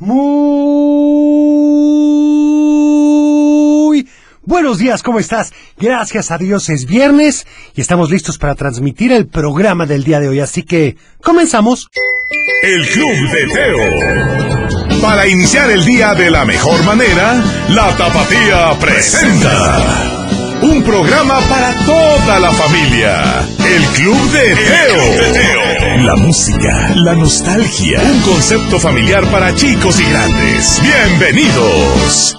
Muy buenos días, ¿cómo estás? Gracias a Dios es viernes y estamos listos para transmitir el programa del día de hoy, así que comenzamos. El Club de Teo. Para iniciar el día de la mejor manera, la Tapatía presenta. Un programa para toda la familia. El Club de Teo. La música, la nostalgia. Un concepto familiar para chicos y grandes. Bienvenidos.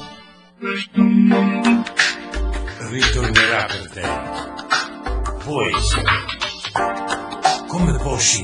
Ritornerà per te. Vuoi Come posso?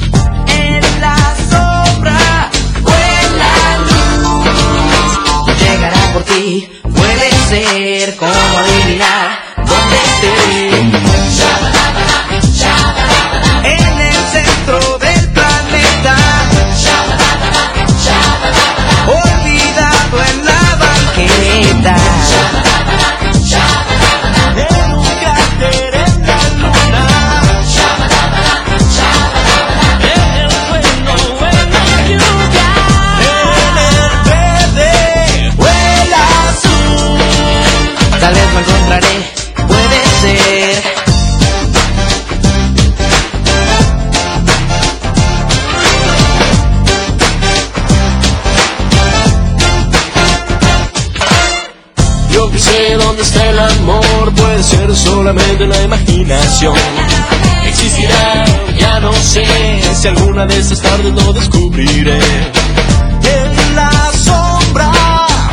Ti, puede ser está el amor, puede ser solamente la imaginación. Existirá, ya no sé, si alguna de estas tardes lo descubriré. En la sombra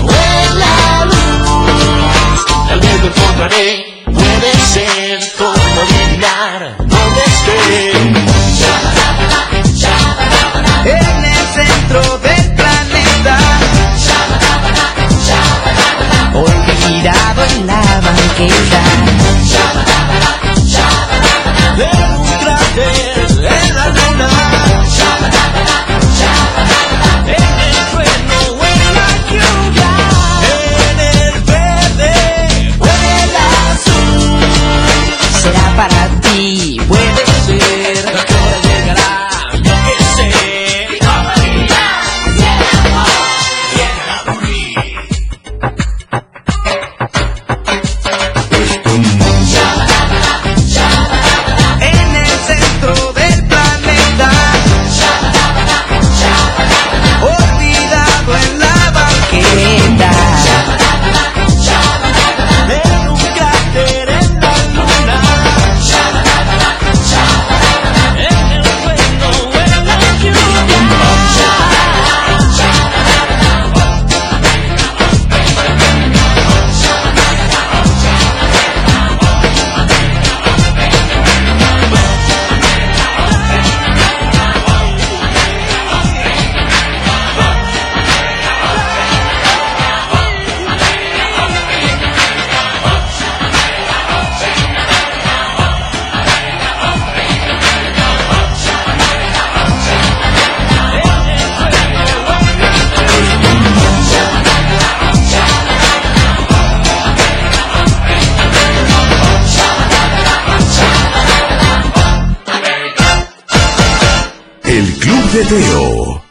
O en la luz, tal vez lo encontraré, El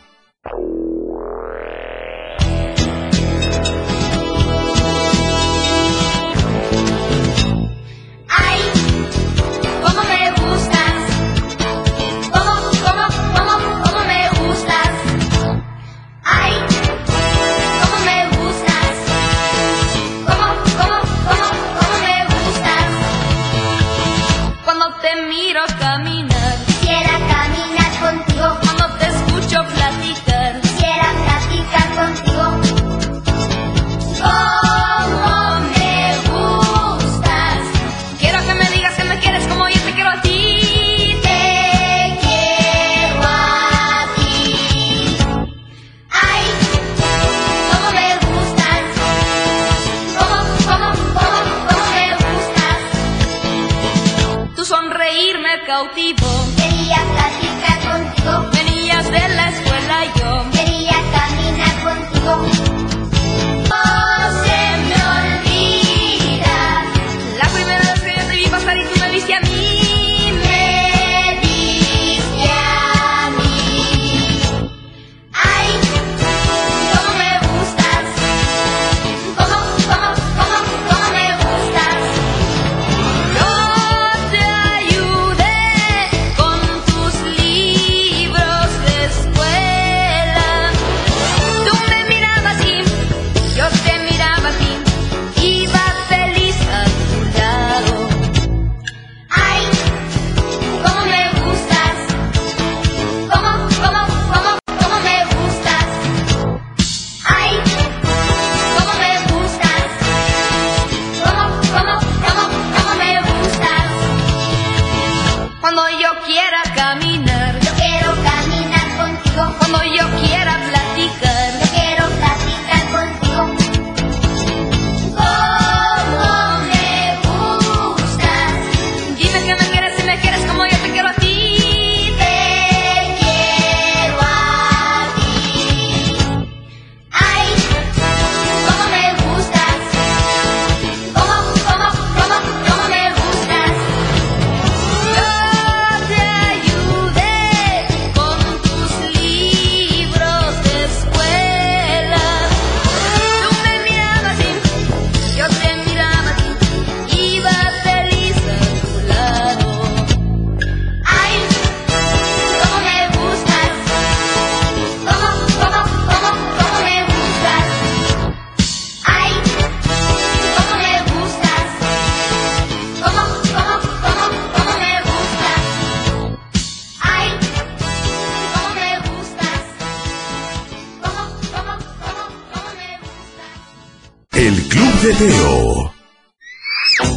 El Club de Teo.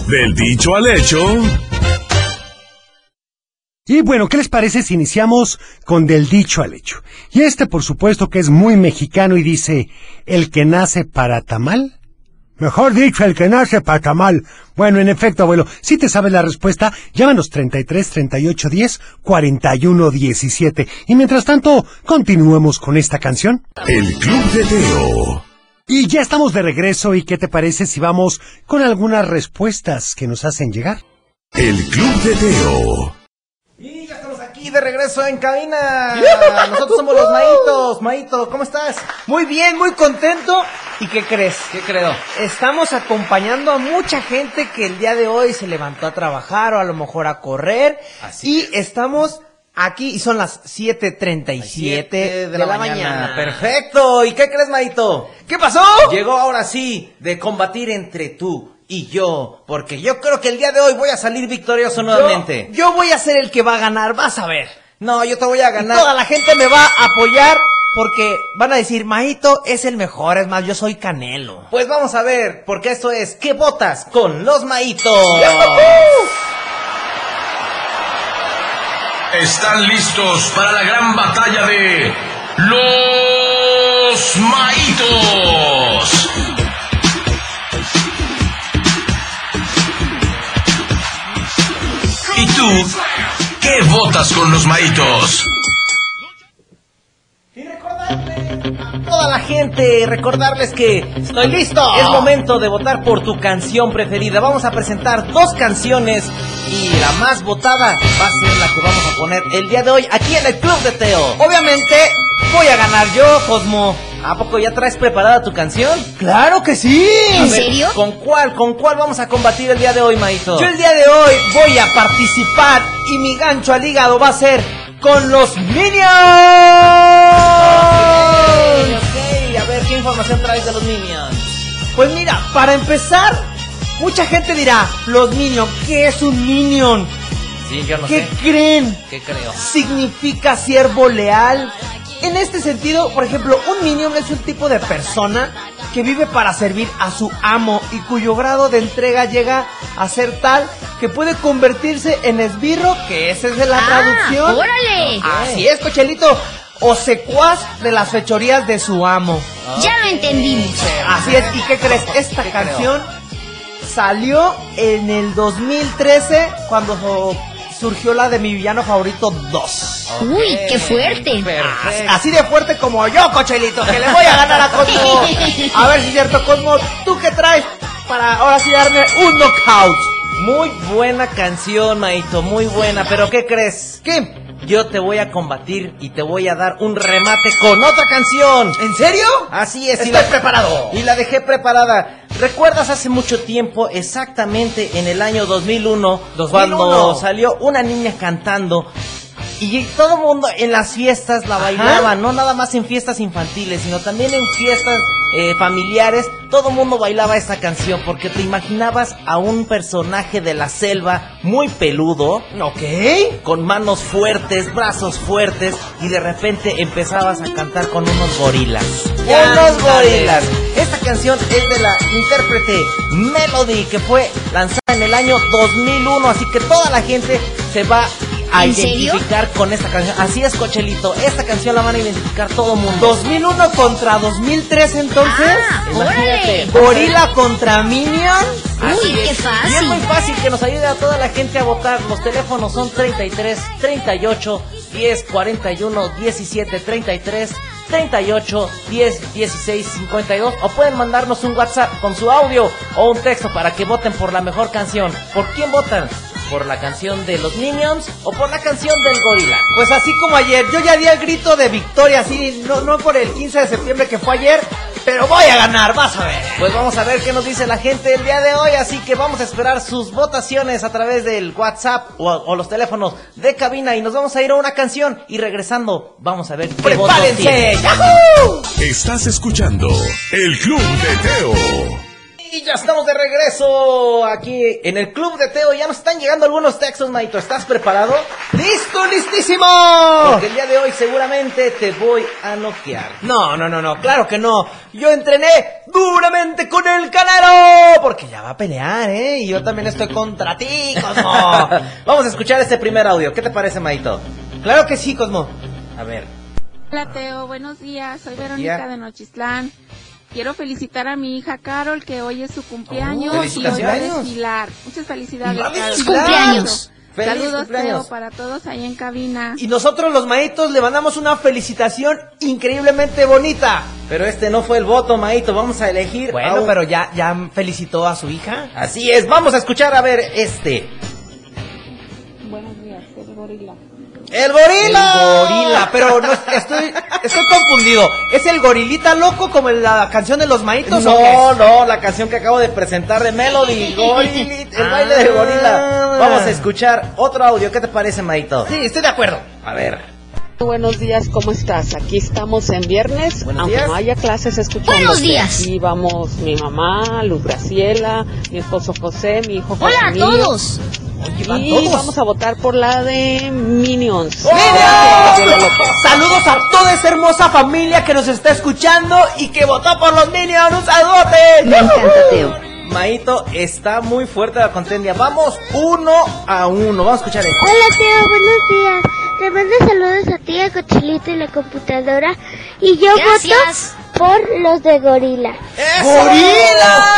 Del dicho al hecho. Y bueno, ¿qué les parece si iniciamos con del dicho al hecho? Y este, por supuesto, que es muy mexicano y dice, el que nace para tamal. Mejor dicho, el que nace para tamal. Bueno, en efecto, abuelo, si te sabes la respuesta, llámanos 33 38 10 41 17. Y mientras tanto, continuemos con esta canción. El Club de Teo. Y ya estamos de regreso, ¿y qué te parece si vamos con algunas respuestas que nos hacen llegar? El Club de Teo. Y ya estamos aquí de regreso en cabina. Nosotros somos los Maitos. Maito, ¿cómo estás? Muy bien, muy contento. ¿Y qué crees? ¿Qué creo? Estamos acompañando a mucha gente que el día de hoy se levantó a trabajar o a lo mejor a correr. Así y estamos aquí y son las 7.37 de, la, mañana. Perfecto. ¿Y qué crees, Maito? ¿Qué pasó? Llegó ahora sí de combatir entre tú y yo. Porque yo creo que el día de hoy voy a salir victorioso nuevamente. Yo, yo voy a ser el que va a ganar, vas a ver. No, yo te voy a Y ganar. toda la gente me va a apoyar porque van a decir, Maito es el mejor, es más, yo soy Canelo. Pues vamos a ver, porque esto es ¿Qué botas con los Maitos? Están listos para la gran batalla de los Maitos. ¿Y tú qué votas con los Maitos? Toda la gente, recordarles que Estoy listo. es momento de votar por tu canción preferida. Vamos a presentar dos canciones y la más votada va a ser la que vamos a poner el día de hoy aquí en el Club de Teo. Obviamente voy a ganar yo, Cosmo. ¿A poco ya traes preparada tu canción? Claro que sí. A ver, ¿Con cuál? ¿Con cuál vamos a combatir el día de hoy, Maito? Yo el día de hoy voy a participar y mi gancho al hígado va a ser con los Minions. Información traes de los Minions? Pues mira, para empezar, mucha gente dirá, los Minions, ¿qué es un Minion? Sí, yo no ¿Qué sé. creen? ¿Qué creo? significa siervo leal. En este sentido, por ejemplo, un minion es un tipo de persona que vive para servir a su amo y cuyo grado de entrega llega a ser tal que puede convertirse en esbirro, que esa es de la traducción. ¡Órale! Así es, cochelito. O secuaz de las fechorías de su amo. Ya lo entendimos. Así es, ¿y qué crees? Esta canción salió en el 2013 cuando surgió la de mi villano favorito 2. Uy, qué fuerte. Perfecto. Así de fuerte como yo, Cochelito, que le voy a ganar a Cosmo. A ver si es cierto, Cosmo, ¿tú qué traes para ahora sí darme un knockout? Muy buena canción, Maito, muy buena. Pero ¿qué crees? ¿Qué? Yo te voy a combatir y te voy a dar un remate con otra canción. ¿En serio? Así es, y Estoy la, preparado. y la dejé preparada. ¿Recuerdas hace mucho tiempo, exactamente en el año 2001, 2001? cuando salió una niña cantando y todo el mundo en las fiestas la bailaba, no nada más en fiestas infantiles, sino también en fiestas eh, familiares, todo el mundo bailaba esta canción porque te imaginabas a un personaje de la selva muy peludo, Ok. con manos fuertes, brazos fuertes y de repente empezabas a cantar con unos gorilas. Ya, unos gorilas. Esta canción es de la intérprete Melody que fue lanzada en el año 2001, así que toda la gente se va a ¿En serio? identificar con esta canción. Así es, Cochelito, esta canción la van a identificar todo mundo. 2001 contra 2003 entonces. Ah, órale. Gorila contra Minion. Uy, qué Y es fácil. muy fácil que nos ayude a toda la gente a votar. Los teléfonos son 33 38 10 41 17 33 38 10 16 52 o pueden mandarnos un WhatsApp con su audio o un texto para que voten por la mejor canción. ¿Por quién votan? ¿Por la canción de los Minions o por la canción del gorila? Pues así como ayer, yo ya di el grito de victoria, así, no, no por el 15 de septiembre que fue ayer, pero voy a ganar, vas a ver. Pues vamos a ver qué nos dice la gente el día de hoy, así que vamos a esperar sus votaciones a través del WhatsApp o, o los teléfonos de cabina y nos vamos a ir a una canción y regresando vamos a ver qué votos ¡Prepárense! ¡Yahoo! Estás escuchando El Club de Teo. Y ya estamos de regreso aquí en el Club de Teo. Ya nos están llegando algunos textos, Maito. ¿Estás preparado? ¡Listo, listísimo! Porque el día de hoy seguramente te voy a noquear. No, no, no, no, claro que no. Yo entrené duramente con el canero. Porque ya va a pelear, ¿eh? Y yo también estoy contra ti, Cosmo. Vamos a escuchar este primer audio. ¿Qué te parece, Maito? claro que sí, Cosmo. A ver. Hola Teo, buenos días. Soy. Verónica de Nochistlán. Quiero felicitar a mi hija Carol, que hoy es su cumpleaños Oh, y hoy va a desfilar. Muchas felicidades, ¡Va a Carol. desfilar! Cumpleaños. ¡Feliz Saludos, cumpleaños! Para todos ahí en cabina. Y nosotros los maitos le mandamos una felicitación increíblemente bonita. Pero este no fue el voto, Maito. Vamos a elegir. a Bueno, un- pero ya, ya felicitó a su hija. Así es. Vamos a escuchar a ver este. Buenos días, el gorila. ¡El gorila! El gorila, pero no estoy, estoy confundido. ¿Es el gorilita loco como en la canción de los maitos o qué No, no, la canción que acabo de presentar de Melody, Gorilit, el baile del gorila. Vamos a escuchar otro audio, ¿qué te parece, Maito? Sí, estoy de acuerdo. A ver. Buenos días, ¿cómo estás? Aquí estamos en viernes, Buenos aunque días. no haya clases escuchando. Buenos días. Aquí vamos mi mamá, Luz Graciela, mi esposo José, mi hijo José Hola a todos. Oye, van Y todos. vamos a votar por la de Minions. ¡Minions! Saludos a toda esa hermosa familia que nos está escuchando y que votó por los Minions. ¡Un saludote! Me encanta, Teo. Maito, está muy fuerte la contendia. Vamos uno a uno. Vamos a escuchar esto. Hola Teo, buenos días. Te mando saludos a ti, a Cochilito y la computadora. Y yo Gracias. voto por los de Gorila. ¡Gorila!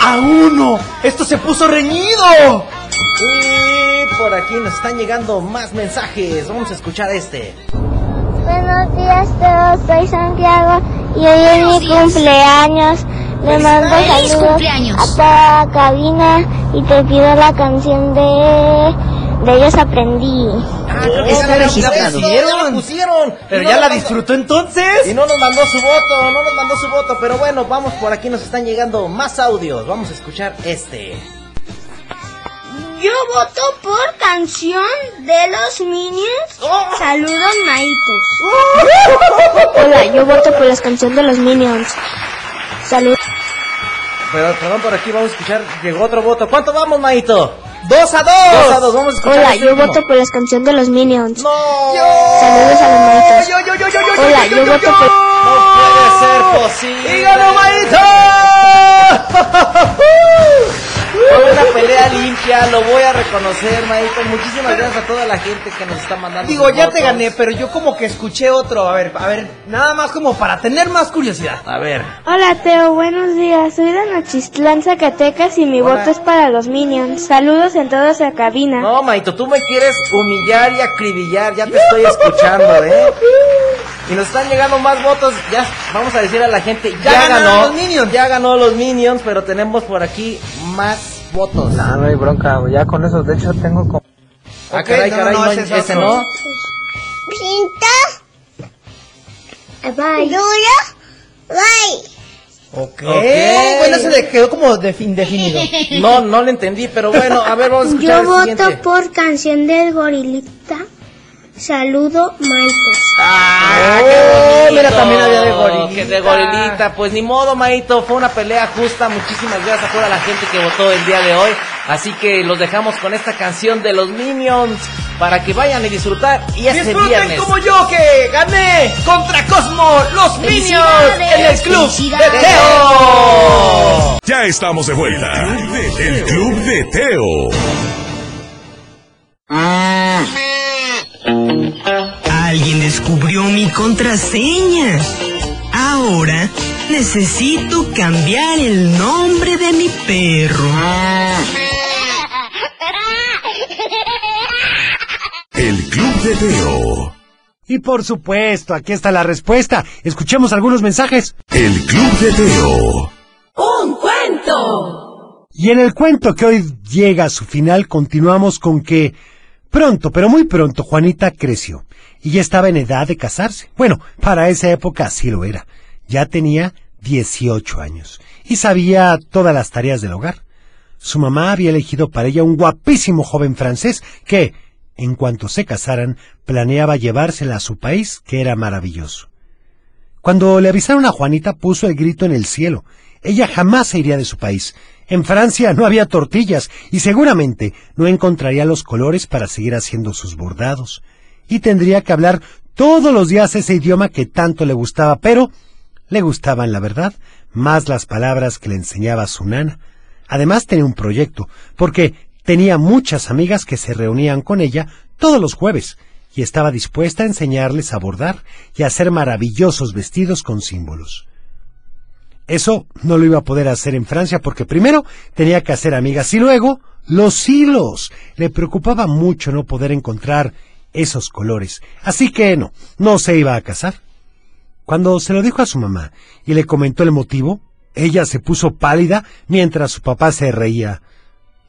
¡Dos a uno! ¡Esto se puso reñido! Y por aquí nos están llegando más mensajes. Vamos a escuchar este. Buenos días Teo, soy Santiago y hoy es Buenos mi días. cumpleaños. Le mando ¡Feliz saludos cumpleaños! a toda la cabina y te pido la canción de... De ellos aprendí. Ah, Oh, la- ya la- pusieron. Pero no ya la mandó- disfrutó entonces. Y no nos mandó su voto, no nos mandó su voto. Pero bueno, vamos por aquí, nos están llegando más audios. Vamos a escuchar este. Yo voto por canción de los Minions. Saludos, maitos. Hola, yo voto por las canciones de los Minions. Saludos. Pero perdón, por aquí vamos a escuchar. Llegó otro voto. ¿Cuánto vamos, Maito? ¡Dos a dos! Dos a dos, vamos a escuchar. Hola, yo último. voto por las canciones de los Minions. ¡No! Saludos a los. Yo, yo, yo, yo, yo, Hola, yo voto por... No puede ser posible. ¡Y ganó Maito! Fue una pelea limpia, lo voy a reconocer. conocer, Maito. Muchísimas gracias a toda la gente que nos está mandando. Digo, ya te gané, pero yo como que escuché otro. A ver, a ver, nada más como para tener más curiosidad. A ver. Hola Teo, buenos días. Soy de Nochistlán, Zacatecas y mi Hola. voto es para los Minions. Saludos en toda esa cabina. No, Maito, tú me quieres humillar y acribillar. Ya te estoy escuchando, ¿eh? Y nos están llegando más votos. Ya vamos a decir a la gente, ya, ganó. los Minions. Ya ganó los Minions, pero tenemos por aquí más votos. No, no hay bronca, ya con eso, de hecho tengo como... Ah, caray, no, caray, no, no, ese es ese no. Pinta. Bye. Ok. Ok. Bueno, se le quedó como defi- indefinido. No, no lo entendí, pero bueno, a ver, vamos a escuchar Yo el voto siguiente. por canción del gorilita. Saludo, Maite. Ah, Oh, qué mira, también había de gorilita. Que de gorilita. Pues ni modo, Maito. Fue una pelea justa. Muchísimas gracias a toda la gente que votó el día de hoy. Así que los dejamos con esta canción de los Minions para que vayan a disfrutar. Y este Disfruten viernes. como yo que gané contra Cosmo los Minions en el club de. Teo. Ya estamos de vuelta. El Club de Teo. Alguien descubrió mi contraseña. Ahora necesito cambiar el nombre de mi perro. El Club de Teo. Y por supuesto, aquí está la respuesta. Escuchemos algunos mensajes. El Club de Teo. ¡Un cuento! Y en el cuento que hoy llega a su final continuamos con que pronto, pero muy pronto, Juanita creció y ya estaba en edad de casarse. Bueno, para esa época así lo era. Ya tenía 18 años y sabía todas las tareas del hogar. Su mamá había elegido para ella un guapísimo joven francés que, en cuanto se casaran, planeaba llevársela a su país, que era maravilloso. Cuando le avisaron a Juanita puso el grito en el cielo. Ella jamás se iría de su país. En Francia no había tortillas y seguramente no encontraría los colores para seguir haciendo sus bordados. Y tendría que hablar todos los días ese idioma que tanto le gustaba, pero le gustaban, la verdad, más las palabras que le enseñaba su nana. Además tenía un proyecto, porque tenía muchas amigas que se reunían con ella todos los jueves, y estaba dispuesta a enseñarles a bordar y a hacer maravillosos vestidos con símbolos. Eso no lo iba a poder hacer en Francia porque primero tenía que hacer amigas y luego los hilos. Le preocupaba mucho no poder encontrar esos colores, así que no, no se iba a casar. Cuando se lo dijo a su mamá y le comentó el motivo, ella se puso pálida mientras su papá se reía.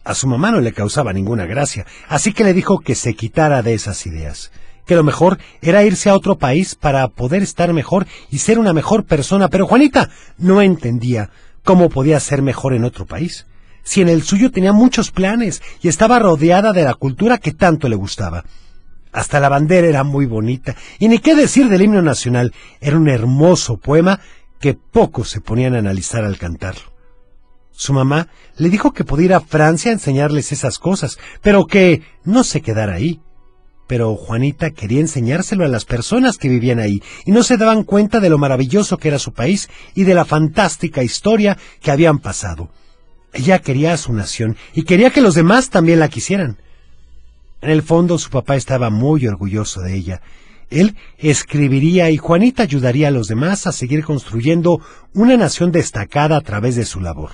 A su mamá no le causaba ninguna gracia, así que le dijo que se quitara de esas ideas, que lo mejor era irse a otro país para poder estar mejor y ser una mejor persona, pero Juanita no entendía cómo podía ser mejor en otro país, si en el suyo tenía muchos planes y estaba rodeada de la cultura que tanto le gustaba. Hasta la bandera era muy bonita, y ni qué decir del himno nacional, era un hermoso poema que pocos se ponían a analizar al cantarlo. Su mamá le dijo que podía ir a Francia a enseñarles esas cosas, pero que no se quedara ahí. Pero Juanita quería enseñárselo a las personas que vivían ahí y no se daban cuenta de lo maravilloso que era su país y de la fantástica historia que habían pasado. Ella quería a su nación y quería que los demás también la quisieran. En el fondo su papá estaba muy orgulloso de ella. Él escribiría y Juanita ayudaría a los demás a seguir construyendo una nación destacada a través de su labor,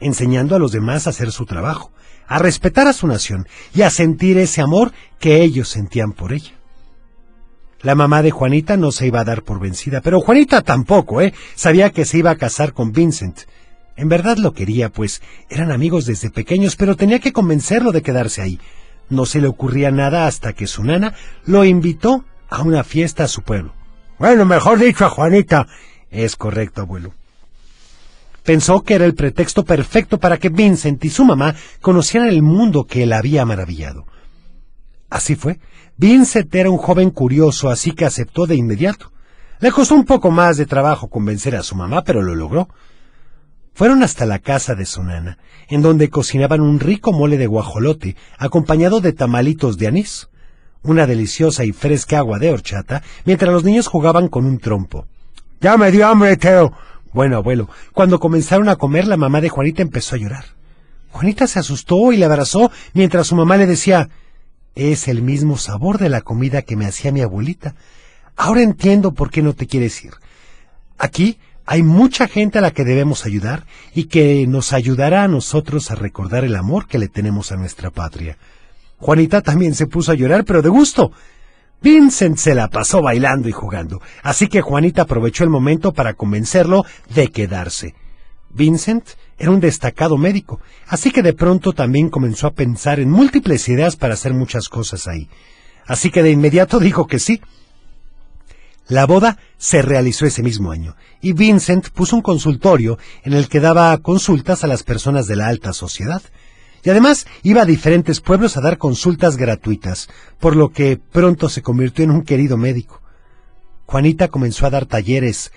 enseñando a los demás a hacer su trabajo, a respetar a su nación y a sentir ese amor que ellos sentían por ella. La mamá de Juanita no se iba a dar por vencida, pero Juanita tampoco, ¿eh? Sabía que se iba a casar con Vincent. En verdad lo quería, pues eran amigos desde pequeños, pero tenía que convencerlo de quedarse ahí. No se le ocurría nada hasta que su nana lo invitó a una fiesta a su pueblo. Bueno, mejor dicho a Juanita. Es correcto, abuelo. Pensó que era el pretexto perfecto para que Vincent y su mamá conocieran el mundo que la había maravillado. Así fue. Vincent era un joven curioso, así que aceptó de inmediato. Le costó un poco más de trabajo convencer a su mamá, pero lo logró. Fueron hasta la casa de su nana, en donde cocinaban un rico mole de guajolote, acompañado de tamalitos de anís, una deliciosa y fresca agua de horchata, mientras los niños jugaban con un trompo. Ya me dio hambre, Teo. Bueno, abuelo, cuando comenzaron a comer, la mamá de Juanita empezó a llorar. Juanita se asustó y le abrazó mientras su mamá le decía, es el mismo sabor de la comida que me hacía mi abuelita. Ahora entiendo por qué no te quieres ir. Aquí hay mucha gente a la que debemos ayudar y que nos ayudará a nosotros a recordar el amor que le tenemos a nuestra patria. Juanita también se puso a llorar, pero de gusto. Vincent se la pasó bailando y jugando, así que Juanita aprovechó el momento para convencerlo de quedarse. Vincent era un destacado médico, así que de pronto también comenzó a pensar en múltiples ideas para hacer muchas cosas ahí. Así que de inmediato dijo que sí. La boda se realizó ese mismo año, y Vincent puso un consultorio en el que daba consultas a las personas de la alta sociedad. Y además iba a diferentes pueblos a dar consultas gratuitas, por lo que pronto se convirtió en un querido médico. Juanita comenzó a dar talleres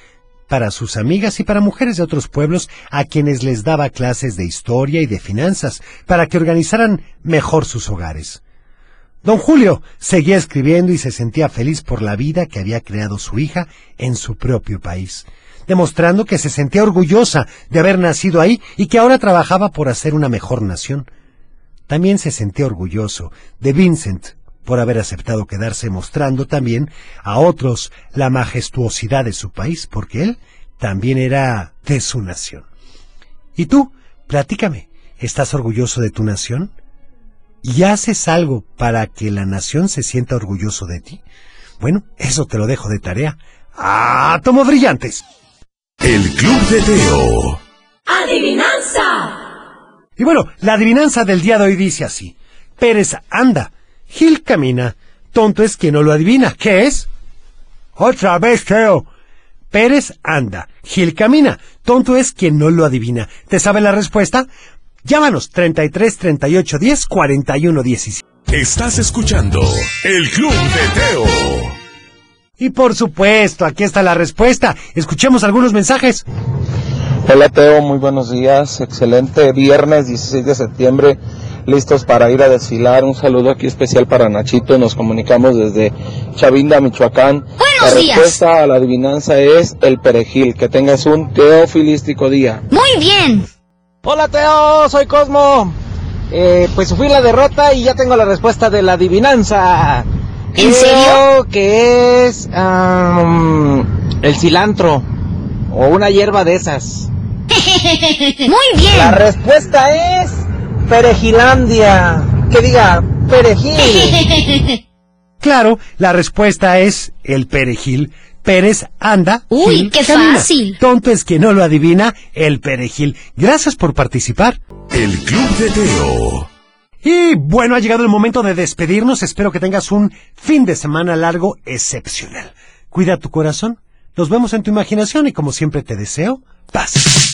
para sus amigas y para mujeres de otros pueblos a quienes les daba clases de historia y de finanzas, para que organizaran mejor sus hogares. Don Julio seguía escribiendo y se sentía feliz por la vida que había creado su hija en su propio país, demostrando que se sentía orgullosa de haber nacido ahí y que ahora trabajaba por hacer una mejor nación. También se sentía orgulloso de Vincent por haber aceptado quedarse mostrando también a otros la majestuosidad de su país, porque él también era de su nación. ¿Y tú? Platícame, ¿estás orgulloso de tu nación? ¿Y haces algo para que la nación se sienta orgulloso de ti? Bueno, eso te lo dejo de tarea. ¡Átomos brillantes! El Club de Teo. ¡Adivinanza! Y bueno, la adivinanza del día de hoy dice así. Pérez anda, Gil camina, tonto es quien no lo adivina. ¿Qué es? Otra vez, Teo. Pérez anda, Gil camina, tonto es quien no lo adivina. ¿Te sabe la respuesta? Llámanos 33 38 10 41 17. Estás escuchando El Club de Teo. Y por supuesto, aquí está la respuesta. Escuchemos algunos mensajes. Hola Teo, muy buenos días. Excelente viernes 16 de septiembre. Listos para ir a desfilar. Un saludo aquí especial para Nachito. Nos comunicamos desde Chavinda, Michoacán. la días. respuesta a la adivinanza es el perejil. Que tengas un teofilístico día. Muy bien. Hola Teo, soy Cosmo. Eh, pues fui la derrota y ya tengo la respuesta de la adivinanza. ¿En Creo serio? que es el cilantro o una hierba de esas. Muy bien. La respuesta es Perejilandia. Que diga perejil. Claro, la respuesta es el perejil. Pérez anda. Uy, Gil qué camina. fácil. Tonto es quien no lo adivina, el perejil. Gracias por participar. El Club de Teo. Y bueno, ha llegado el momento de despedirnos. Espero que tengas un fin de semana largo excepcional. Cuida tu corazón. Nos vemos en tu imaginación y como siempre te deseo paz.